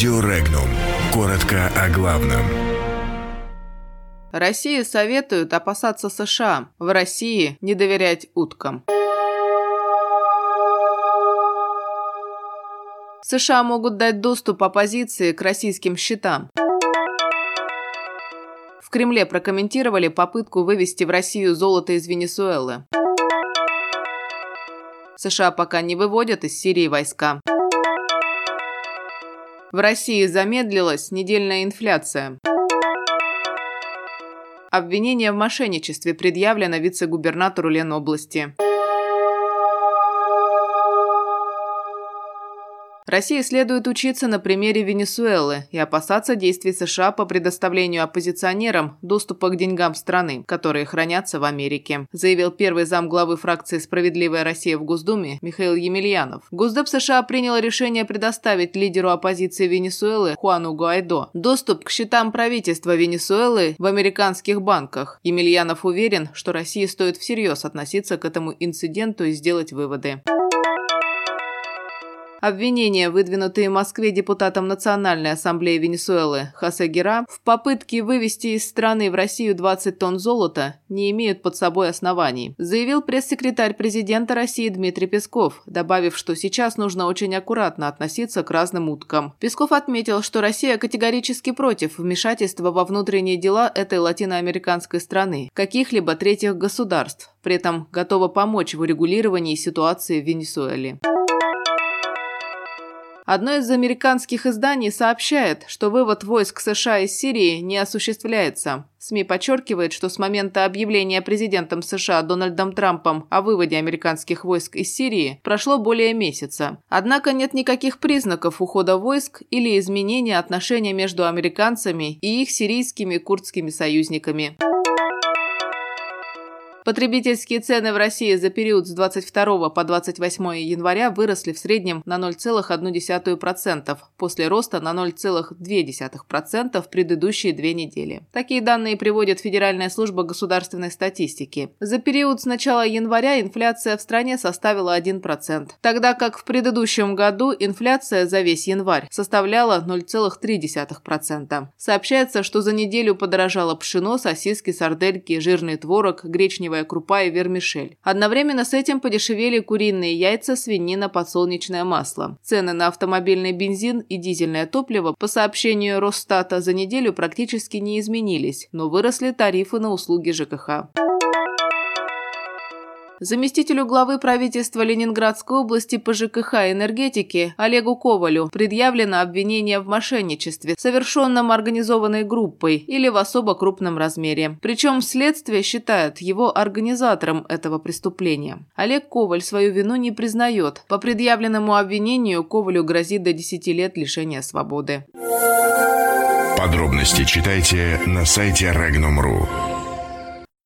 Радио Регнум. Коротко о главном. России советуют опасаться США. В России не доверять уткам. США могут дать доступ оппозиции к российским счетам. В Кремле прокомментировали попытку вывести в Россию золото из Венесуэлы. США пока не выводят из Сирии войска. В России замедлилась недельная инфляция. Обвинение в мошенничестве предъявлено вице-губернатору Ленобласти. России следует учиться на примере Венесуэлы и опасаться действий США по предоставлению оппозиционерам доступа к деньгам страны, которые хранятся в Америке, заявил первый зам главы фракции «Справедливая Россия» в Госдуме Михаил Емельянов. Госдеп США принял решение предоставить лидеру оппозиции Венесуэлы Хуану Гуайдо доступ к счетам правительства Венесуэлы в американских банках. Емельянов уверен, что России стоит всерьез относиться к этому инциденту и сделать выводы. Обвинения, выдвинутые в Москве депутатом Национальной ассамблеи Венесуэлы Хосе в попытке вывести из страны в Россию 20 тонн золота, не имеют под собой оснований, заявил пресс-секретарь президента России Дмитрий Песков, добавив, что сейчас нужно очень аккуратно относиться к разным уткам. Песков отметил, что Россия категорически против вмешательства во внутренние дела этой латиноамериканской страны, каких-либо третьих государств, при этом готова помочь в урегулировании ситуации в Венесуэле. Одно из американских изданий сообщает, что вывод войск США из Сирии не осуществляется. СМИ подчеркивает, что с момента объявления президентом США Дональдом Трампом о выводе американских войск из Сирии прошло более месяца. Однако нет никаких признаков ухода войск или изменения отношений между американцами и их сирийскими курдскими союзниками. Потребительские цены в России за период с 22 по 28 января выросли в среднем на 0,1% после роста на 0,2% в предыдущие две недели. Такие данные приводит Федеральная служба государственной статистики. За период с начала января инфляция в стране составила 1%, тогда как в предыдущем году инфляция за весь январь составляла 0,3%. Сообщается, что за неделю подорожало пшено, сосиски, сардельки, жирный творог, гречневая гречневая крупа и вермишель. Одновременно с этим подешевели куриные яйца, свинина, подсолнечное масло. Цены на автомобильный бензин и дизельное топливо, по сообщению Росстата, за неделю практически не изменились, но выросли тарифы на услуги ЖКХ. Заместителю главы правительства Ленинградской области по ЖКХ и энергетике Олегу Ковалю предъявлено обвинение в мошенничестве, совершенном организованной группой или в особо крупном размере. Причем следствие считает его организатором этого преступления. Олег Коваль свою вину не признает. По предъявленному обвинению Ковалю грозит до 10 лет лишения свободы. Подробности читайте на сайте Regnum.ru.